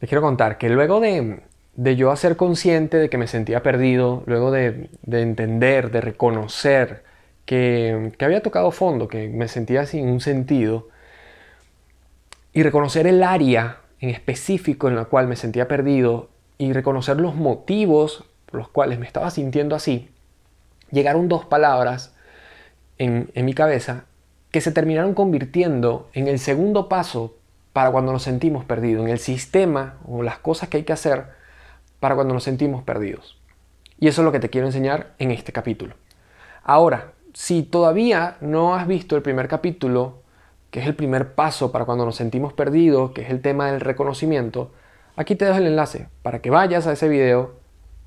Les quiero contar que luego de, de yo hacer consciente de que me sentía perdido, luego de, de entender, de reconocer que, que, había tocado fondo, que me sentía sin un sentido, y reconocer el área en específico en la cual me sentía perdido y reconocer los motivos por los cuales me estaba sintiendo así, llegaron dos palabras en, en mi cabeza que se terminaron convirtiendo en el segundo paso para cuando nos sentimos perdidos, en el sistema o las cosas que hay que hacer para cuando nos sentimos perdidos. Y eso es lo que te quiero enseñar en este capítulo. Ahora, si todavía no has visto el primer capítulo, que es el primer paso para cuando nos sentimos perdidos, que es el tema del reconocimiento, aquí te dejo el enlace para que vayas a ese video,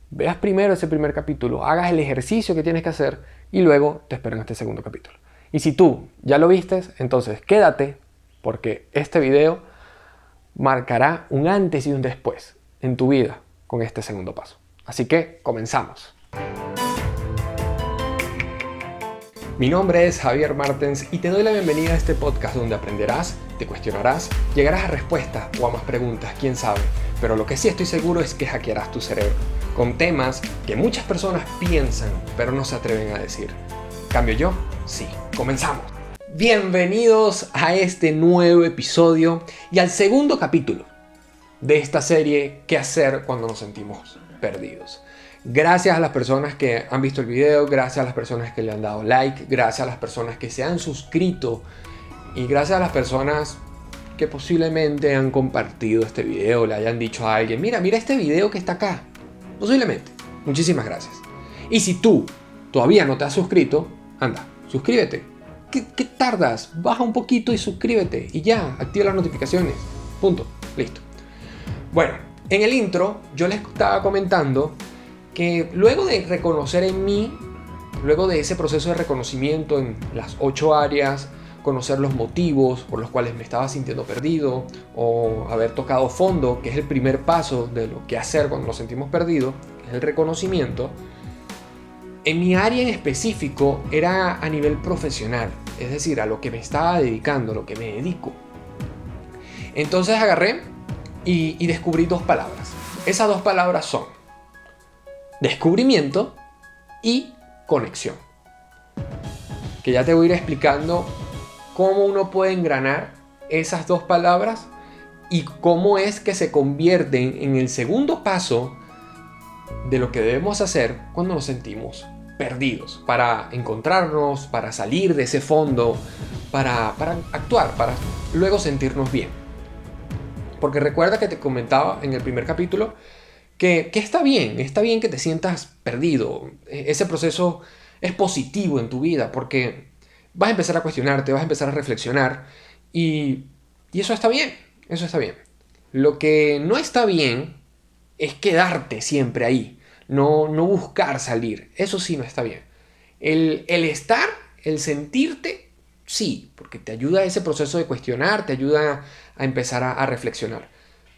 veas primero ese primer capítulo, hagas el ejercicio que tienes que hacer y luego te espero en este segundo capítulo. Y si tú ya lo vistes, entonces quédate porque este video marcará un antes y un después en tu vida con este segundo paso. Así que comenzamos. Mi nombre es Javier Martens y te doy la bienvenida a este podcast donde aprenderás, te cuestionarás, llegarás a respuestas o a más preguntas, quién sabe. Pero lo que sí estoy seguro es que hackearás tu cerebro con temas que muchas personas piensan pero no se atreven a decir. ¿Cambio yo? Sí. Comenzamos. Bienvenidos a este nuevo episodio y al segundo capítulo de esta serie ¿Qué hacer cuando nos sentimos perdidos? Gracias a las personas que han visto el video, gracias a las personas que le han dado like, gracias a las personas que se han suscrito y gracias a las personas que posiblemente han compartido este video, le hayan dicho a alguien, mira, mira este video que está acá. Posiblemente. Muchísimas gracias. Y si tú todavía no te has suscrito, anda, suscríbete ¿Qué, tardas? Baja un poquito y suscríbete y ya, activa las notificaciones. Punto. Listo. Bueno, en el intro yo les estaba comentando que luego de reconocer en mí, luego de ese proceso de reconocimiento en las ocho áreas, conocer los motivos por los cuales me estaba sintiendo perdido o haber tocado fondo, que es el primer paso de lo que hacer cuando nos sentimos perdidos, es el reconocimiento, en mi área en específico era a nivel profesional, es decir, a lo que me estaba dedicando, lo que me dedico. Entonces agarré y, descubrí dos palabras. Esas dos palabras son descubrimiento y conexión. Que ya te voy a ir explicando cómo uno puede engranar esas dos palabras y cómo es que se convierten en el segundo paso de lo que debemos hacer cuando nos sentimos perdidos, para encontrarnos, para salir de ese fondo, para, para actuar, para luego sentirnos bien. Porque recuerda que te comentaba en el primer capítulo que, que, está bien, está bien que te sientas perdido. E, ese proceso es positivo en tu vida porque vas a empezar a cuestionarte, vas a empezar a reflexionar y, y eso está bien, eso está bien. Lo que no está bien es quedarte siempre ahí no, no buscar salir. Eso sí no está bien. El, estar, el sentirte, sí, porque te ayuda a ese proceso de cuestionar, te ayuda a empezar a, a reflexionar.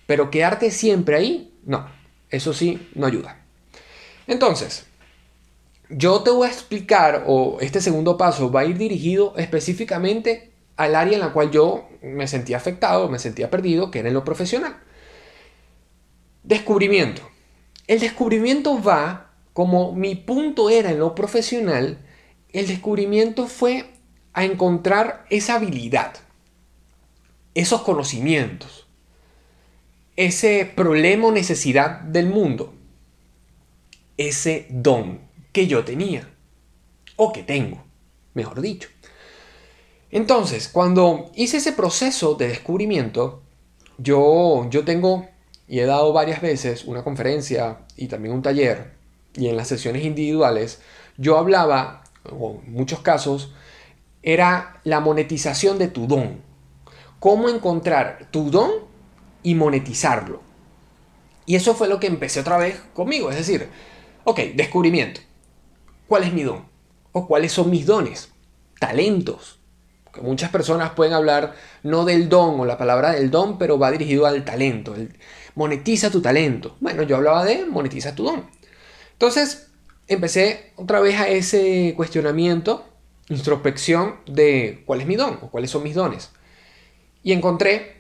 Pero quedarte siempre ahí, no, eso sí no ayuda. Entonces, yo te voy a explicar, o este segundo paso va a ir dirigido específicamente al área en la cual yo me sentía afectado, me sentía perdido, que era en lo profesional. Descubrimiento. El descubrimiento va, como mi punto era en lo profesional, el descubrimiento fue a encontrar esa habilidad, esos conocimientos, ese problema o necesidad del mundo, ese don que yo tenía, o que tengo, mejor dicho. Entonces, cuando hice ese proceso de descubrimiento, yo, yo tengo y he dado varias veces una conferencia y también un taller, y en las sesiones individuales, yo hablaba, o en muchos casos, era la monetización de tu don. Cómo encontrar tu don y monetizarlo. Y eso fue lo que empecé otra vez conmigo. Es decir, ok, descubrimiento. ¿Cuál es mi don? ¿O cuáles son mis dones? Talentos. Muchas personas pueden hablar no del don o la palabra del don, pero va dirigido al talento. Monetiza tu talento. Bueno, yo hablaba de monetiza tu don. Entonces, empecé otra vez a ese cuestionamiento, introspección de cuál es mi don o cuáles son mis dones. Y encontré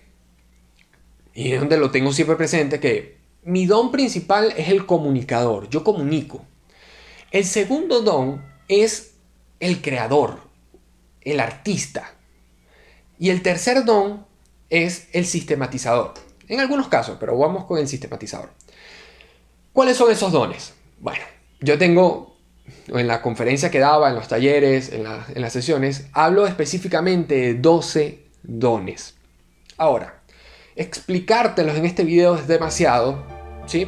y es donde lo tengo siempre presente, que mi don principal es el comunicador, yo comunico. El segundo don es el creador, el artista. Y el tercer don es el sistematizador. En algunos casos, pero vamos con el sistematizador. ¿Cuáles son esos dones? Bueno, yo tengo en la conferencia que daba, en los talleres, en, las sesiones, hablo específicamente de 12 dones. Ahora, explicártelos en este video es demasiado, ¿sí?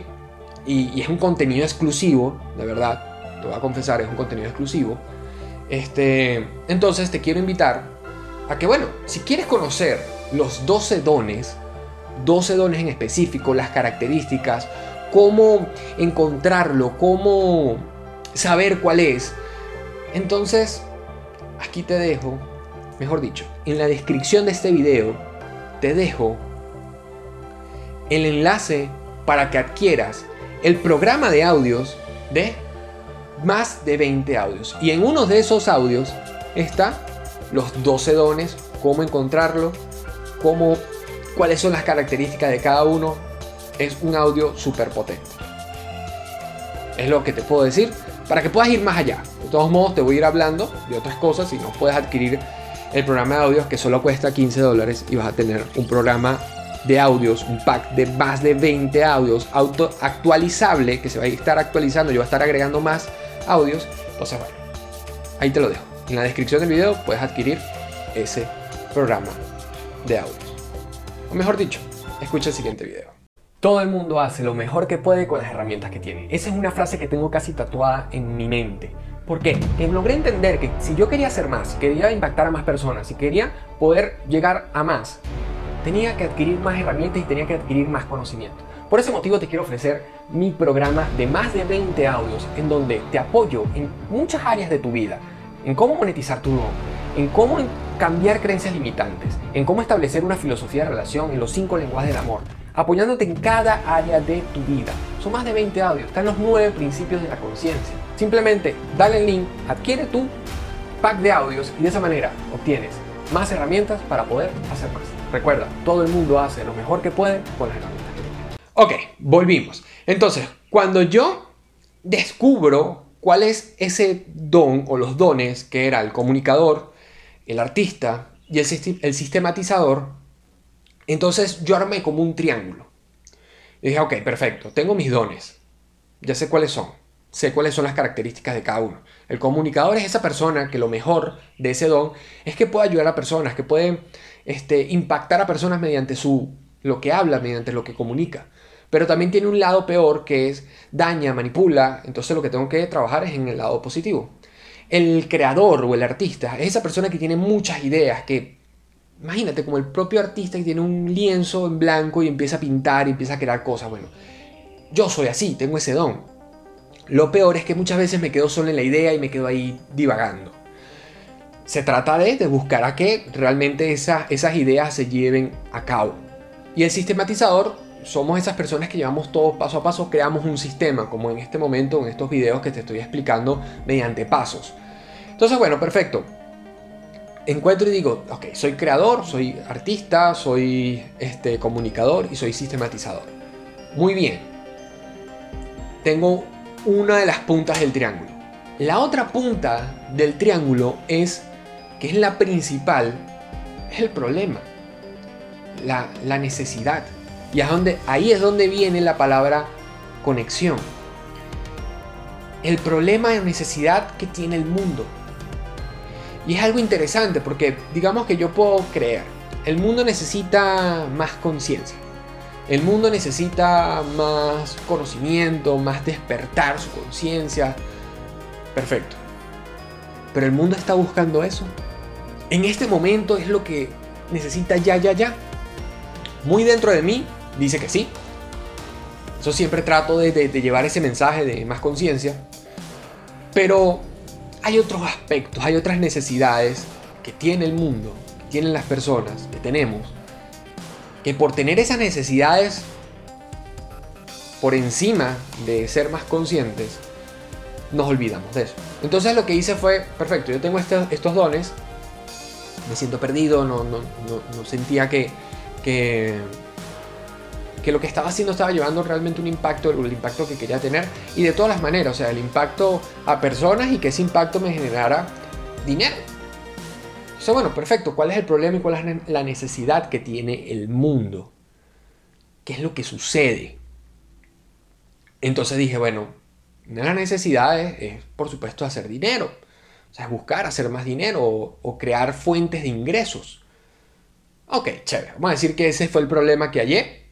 Y, y, es un contenido exclusivo, de verdad, te voy a confesar, es un contenido exclusivo. Este, entonces te quiero invitar a que, bueno, si quieres conocer los 12 dones, 12 dones en específico, las características, cómo encontrarlo, cómo saber cuál es. Entonces, aquí te dejo, mejor dicho, en la descripción de este video, te dejo el enlace para que adquieras el programa de audios de más de 20 audios. Y en uno de esos audios está los 12 dones, cómo encontrarlo, cómo, cuáles son las características de cada uno. Es un audio súper potente. Es lo que te puedo decir para que puedas ir más allá. De todos modos, te voy a ir hablando de otras cosas y no puedes adquirir el programa de audios que solo cuesta 15 dólares y vas a tener un programa de audios, un pack de más de 20 audios auto actualizable que se va a estar actualizando. Yo voy a estar agregando más audios. Entonces, bueno, ahí te lo dejo. En la descripción del video puedes adquirir ese programa de audios. O mejor dicho, escucha el siguiente video. Todo el mundo hace lo mejor que puede con las herramientas que tiene. Esa es una frase que tengo casi tatuada en mi mente. ¿Por qué? Que logré entender que si yo quería hacer más, quería impactar a más personas, si quería poder llegar a más, tenía que adquirir más herramientas y tenía que adquirir más conocimiento. Por ese motivo te quiero ofrecer mi programa de más de 20 audios en donde te apoyo en muchas áreas de tu vida, en cómo monetizar tu don, en cómo cambiar creencias limitantes, en cómo establecer una filosofía de relación en los cinco lenguajes del amor, apoyándote en cada área de tu vida. Son más de 20 audios, están los nueve principios de la conciencia. Simplemente dale el link, adquiere tu pack de audios y de esa manera obtienes más herramientas para poder hacer más. Recuerda, todo el mundo hace lo mejor que puede con las herramientas. Ok, volvimos. Entonces, cuando yo descubro cuál es ese don o los dones que era el comunicador, el artista y el, sistematizador, entonces yo armé como un triángulo. Y dije, ok, perfecto, tengo mis dones, ya sé cuáles son, sé cuáles son las características de cada uno. El comunicador es esa persona que lo mejor de ese don es que puede ayudar a personas, que puede este, impactar a personas mediante su, lo que habla, mediante lo que comunica. Pero también tiene un lado peor que es daña, manipula, entonces lo que tengo que trabajar es en el lado positivo. El creador o el artista es esa persona que tiene muchas ideas, que Imagínate como el propio artista que tiene un lienzo en blanco y empieza a pintar y empieza a crear cosas. Bueno, yo soy así, tengo ese don. Lo peor es que muchas veces me quedo solo en la idea y me quedo ahí divagando. Se trata de, de buscar a que realmente esas ideas se lleven a cabo. Y el sistematizador somos esas personas que llevamos todo paso a paso, creamos un sistema, como en este momento, en estos videos que te estoy explicando mediante pasos. Entonces, bueno, perfecto encuentro y digo, ok, soy creador, soy artista, soy este, comunicador y soy sistematizador. Muy bien. Tengo una de las puntas del triángulo. La otra punta del triángulo es, que es la principal, es el problema, la, la necesidad. Y ahí es donde viene la palabra conexión. El problema de necesidad que tiene el mundo y es algo interesante porque digamos que yo puedo creer, el mundo necesita más conciencia. El mundo necesita más conocimiento, más despertar su conciencia. Perfecto. Pero el mundo está buscando eso. En este momento es lo que necesita ya, ya, ya. Muy dentro de mí dice que sí. Yo siempre trato de, llevar ese mensaje de más conciencia. Pero hay otros aspectos, hay otras necesidades que tiene el mundo, que tienen las personas, que tenemos, que por tener esas necesidades por encima de ser más conscientes, nos olvidamos de eso. Entonces lo que hice fue, perfecto, yo tengo estos, dones, me siento perdido, no, sentía que, que lo que estaba haciendo estaba llevando realmente un impacto, el impacto que quería tener y de todas las maneras, o sea, el impacto a personas y que ese impacto me generara dinero. O sea, bueno, perfecto, ¿cuál es el problema y cuál es la necesidad que tiene el mundo? ¿Qué es lo que sucede? Entonces dije, bueno, una de las necesidades es, por supuesto, hacer dinero. O sea, buscar hacer más dinero o, o crear fuentes de ingresos. Ok, chévere. Vamos a decir que ese fue el problema que hallé.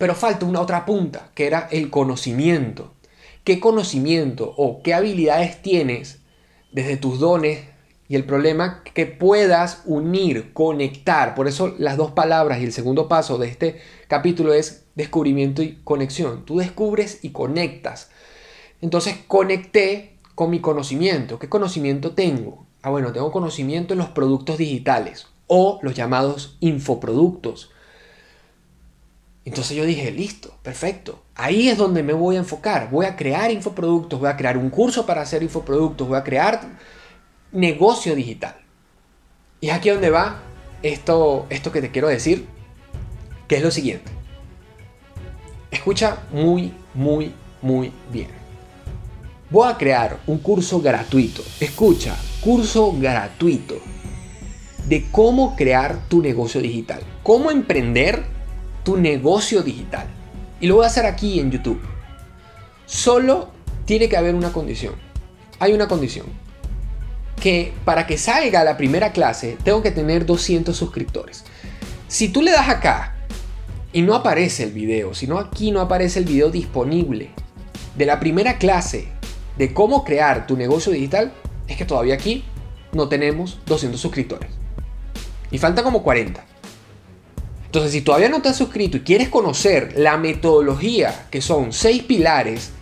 Pero falta una otra punta, que era el conocimiento. ¿Qué conocimiento o qué habilidades tienes desde tus dones y el problema que puedas unir, conectar? Por eso las dos palabras y el segundo paso de este capítulo es descubrimiento y conexión. Tú descubres y conectas. Entonces conecté con mi conocimiento. ¿Qué conocimiento tengo? Ah, bueno, tengo conocimiento en los productos digitales o los llamados infoproductos. Entonces yo dije, listo, perfecto. Ahí es donde me voy a enfocar. Voy a crear infoproductos, voy a crear un curso para hacer infoproductos, voy a crear negocio digital. Y es aquí donde va esto, esto que te quiero decir, que es lo siguiente. Escucha muy, muy, muy bien. Voy a crear un curso gratuito. Escucha, curso gratuito de cómo crear tu negocio digital, cómo emprender tu negocio digital. Y lo voy a hacer aquí en YouTube. Solo tiene que haber una condición. Hay una condición. Que para que salga la primera clase tengo que tener 200 suscriptores. Si tú le das acá y no aparece el video, si no aquí no aparece el video disponible de la primera clase de cómo crear tu negocio digital, es que todavía aquí no tenemos 200 suscriptores. Y falta como 40. Entonces, si todavía no te has suscrito y quieres conocer la metodología, que son 6 pilares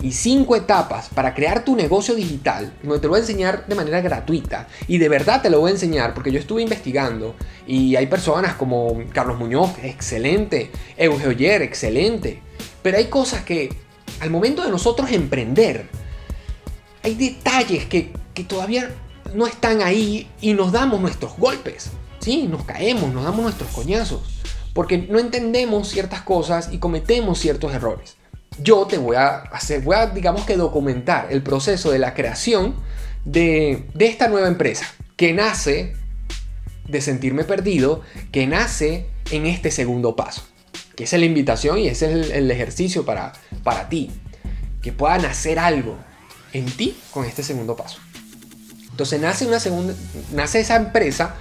y 5 etapas para crear tu negocio digital, te lo voy a enseñar de manera gratuita, y de verdad te lo voy a enseñar porque yo estuve investigando y hay personas como Carlos Muñoz, excelente, Eugeo Yer, excelente, pero hay cosas que al momento de nosotros emprender, hay detalles que, que todavía no están ahí y nos damos nuestros golpes. Sí, nos caemos, nos damos nuestros coñazos, porque no entendemos ciertas cosas y cometemos ciertos errores. Yo te voy a hacer, voy a, digamos que documentar el proceso de la creación de, esta nueva empresa, que nace de sentirme perdido, que nace en este segundo paso, que es la invitación y ese es el, ejercicio para, para ti, que pueda nacer algo en ti con este segundo paso. Entonces nace, una segunda, nace esa empresa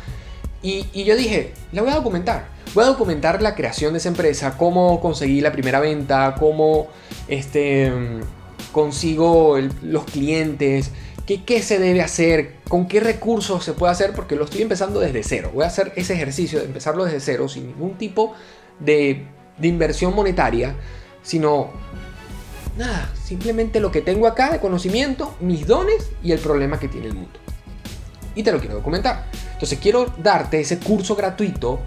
y, yo dije, la voy a documentar. Voy a documentar la creación de esa empresa, cómo conseguí la primera venta, cómo este, consigo los clientes, qué, qué, se debe hacer, con qué recursos se puede hacer, porque lo estoy empezando desde cero. Voy a hacer ese ejercicio de empezarlo desde cero, sin ningún tipo de, de inversión monetaria, sino nada, simplemente lo que tengo acá de conocimiento, mis dones y el problema que tiene el mundo. Y te lo quiero documentar. Entonces quiero darte ese curso gratuito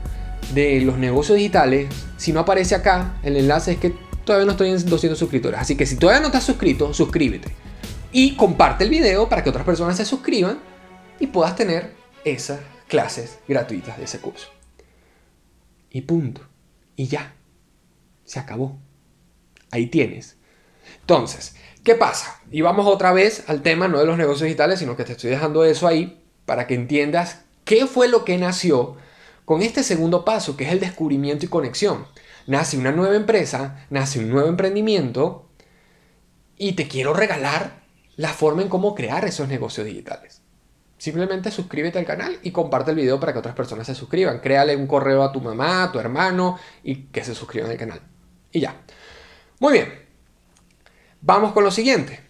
de los negocios digitales. Si no aparece acá, el enlace es que todavía no estoy en 200 suscriptores. Así que si todavía no estás suscrito, suscríbete. Y comparte el video para que otras personas se suscriban y puedas tener esas clases gratuitas de ese curso. Y punto. Y ya. Se acabó. Ahí tienes. Entonces, ¿qué pasa? Y vamos otra vez al tema no de los negocios digitales, sino que te estoy dejando eso ahí para que entiendas ¿Qué fue lo que nació con este segundo paso, que es el descubrimiento y conexión? Nace una nueva empresa, nace un nuevo emprendimiento y te quiero regalar la forma en cómo crear esos negocios digitales. Simplemente suscríbete al canal y comparte el video para que otras personas se suscriban. Créale un correo a tu mamá, a tu hermano y que se suscriban al canal. Y ya. Muy bien. Vamos con lo siguiente.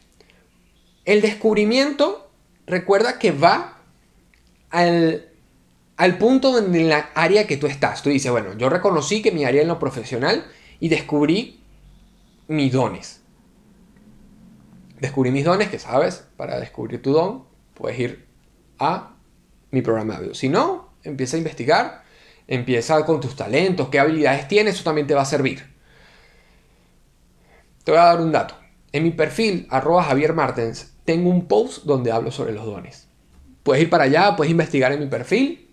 El descubrimiento, recuerda que va al, al punto en la área que tú estás. Tú dices, bueno, yo reconocí que mi área en lo profesional y descubrí mis dones. Descubrí mis dones, que sabes, para descubrir tu don, puedes ir a mi programa de audio. Si no, empieza a investigar, empieza con tus talentos, qué habilidades tienes, eso también te va a servir. Te voy a dar un dato. En mi perfil, arroba Javier Martens, tengo un post donde hablo sobre los dones. Puedes ir para allá, puedes investigar en mi perfil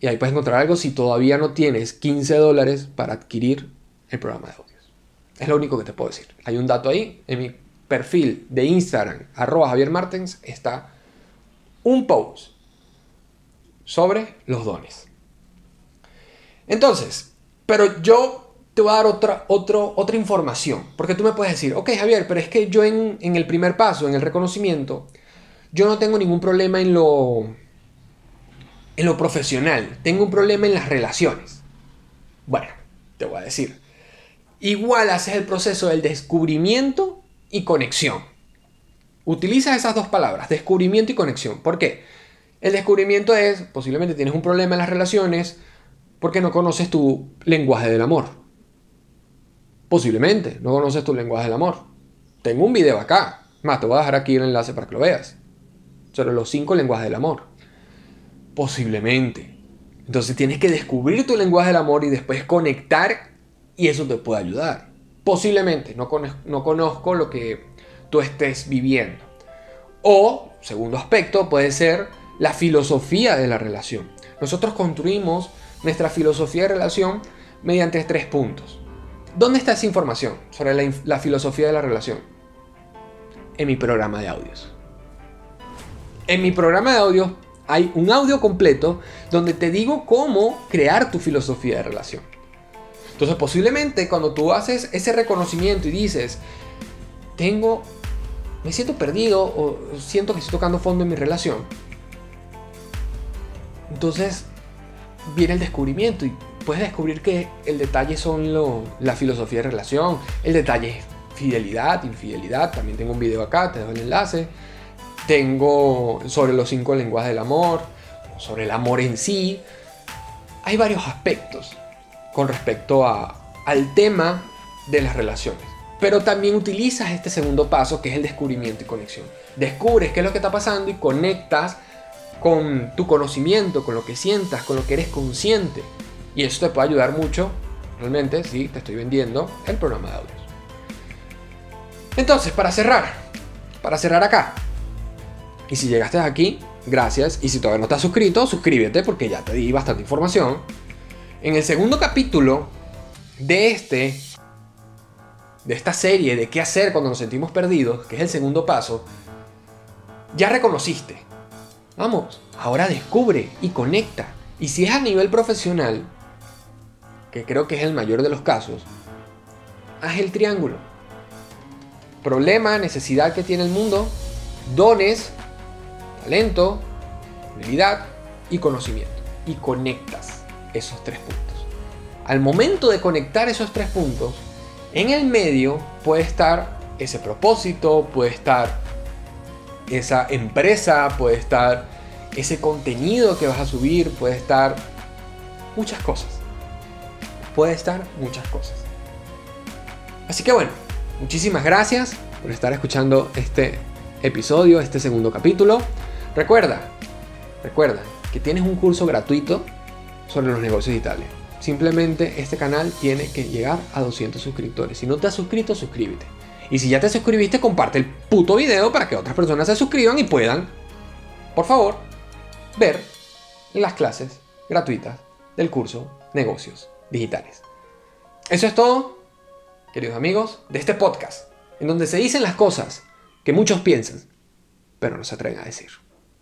y ahí puedes encontrar algo si todavía no tienes 15 dólares para adquirir el programa de audios. Es lo único que te puedo decir. Hay un dato ahí, en mi perfil de Instagram, arroba Javier Martens, está un post sobre los dones. Entonces, pero yo te voy a dar otra, otra información, porque tú me puedes decir, ok Javier, pero es que yo en el primer paso, en el reconocimiento, yo no tengo ningún problema en lo, en lo profesional, tengo un problema en las relaciones. Bueno, te voy a decir, igual haces el proceso del descubrimiento y conexión. Utiliza esas dos palabras, descubrimiento y conexión. ¿Por qué? El descubrimiento es, posiblemente tienes un problema en las relaciones porque no conoces tu lenguaje del amor. Posiblemente, no conoces tu lenguaje del amor. Tengo un video acá. Más, te voy a dejar aquí el enlace para que lo veas. Sobre los cinco lenguajes del amor. Posiblemente. Entonces tienes que descubrir tu lenguaje del amor y después conectar y eso te puede ayudar. Posiblemente, no, no conozco lo que tú estés viviendo. O, segundo aspecto, puede ser la filosofía de la relación. Nosotros construimos nuestra filosofía de relación mediante tres puntos. ¿Dónde está esa información sobre la, la filosofía de la relación? En mi programa de audios. En mi programa de audios hay un audio completo donde te digo cómo crear tu filosofía de relación. Entonces posiblemente cuando tú haces ese reconocimiento y dices, tengo, me siento perdido o siento que estoy tocando fondo en mi relación, entonces viene el descubrimiento y puedes descubrir que el detalle son la filosofía de relación, el detalle es fidelidad, infidelidad, también tengo un video acá, te dejo el enlace, tengo sobre los cinco lenguajes del amor, sobre el amor en sí, hay varios aspectos con respecto a, al tema de las relaciones. Pero también utilizas este segundo paso que es el descubrimiento y conexión. Descubres qué es lo que está pasando y conectas con tu conocimiento, con lo que sientas, con lo que eres consciente. Y eso te puede ayudar mucho, realmente, si te estoy vendiendo el programa de audios. Entonces, para cerrar, para cerrar acá. Y si llegaste aquí, gracias. Y si todavía no estás suscrito, suscríbete porque ya te di bastante información. En el segundo capítulo de este de esta serie de qué hacer cuando nos sentimos perdidos, que es el segundo paso, ya reconociste. Vamos, ahora descubre y conecta. Y si es a nivel profesional, que creo que es el mayor de los casos, haz el triángulo. Problema, necesidad que tiene el mundo, dones, talento, habilidad y conocimiento. Y conectas esos tres puntos. Al momento de conectar esos tres puntos, en el medio puede estar ese propósito, puede estar esa empresa, puede estar ese contenido que vas a subir, puede estar muchas cosas. Puede estar muchas cosas. Así que bueno, muchísimas gracias por estar escuchando este episodio, este segundo capítulo. Recuerda, recuerda que tienes un curso gratuito sobre los negocios digitales. Simplemente este canal tiene que llegar a 200 suscriptores. Si no te has suscrito, suscríbete. Y si ya te suscribiste, comparte el puto video para que otras personas se suscriban y puedan, por favor, ver las clases gratuitas del curso Negocios Digitales. Eso es todo, queridos amigos, de este podcast, en donde se dicen las cosas que muchos piensan, pero no se atreven a decir.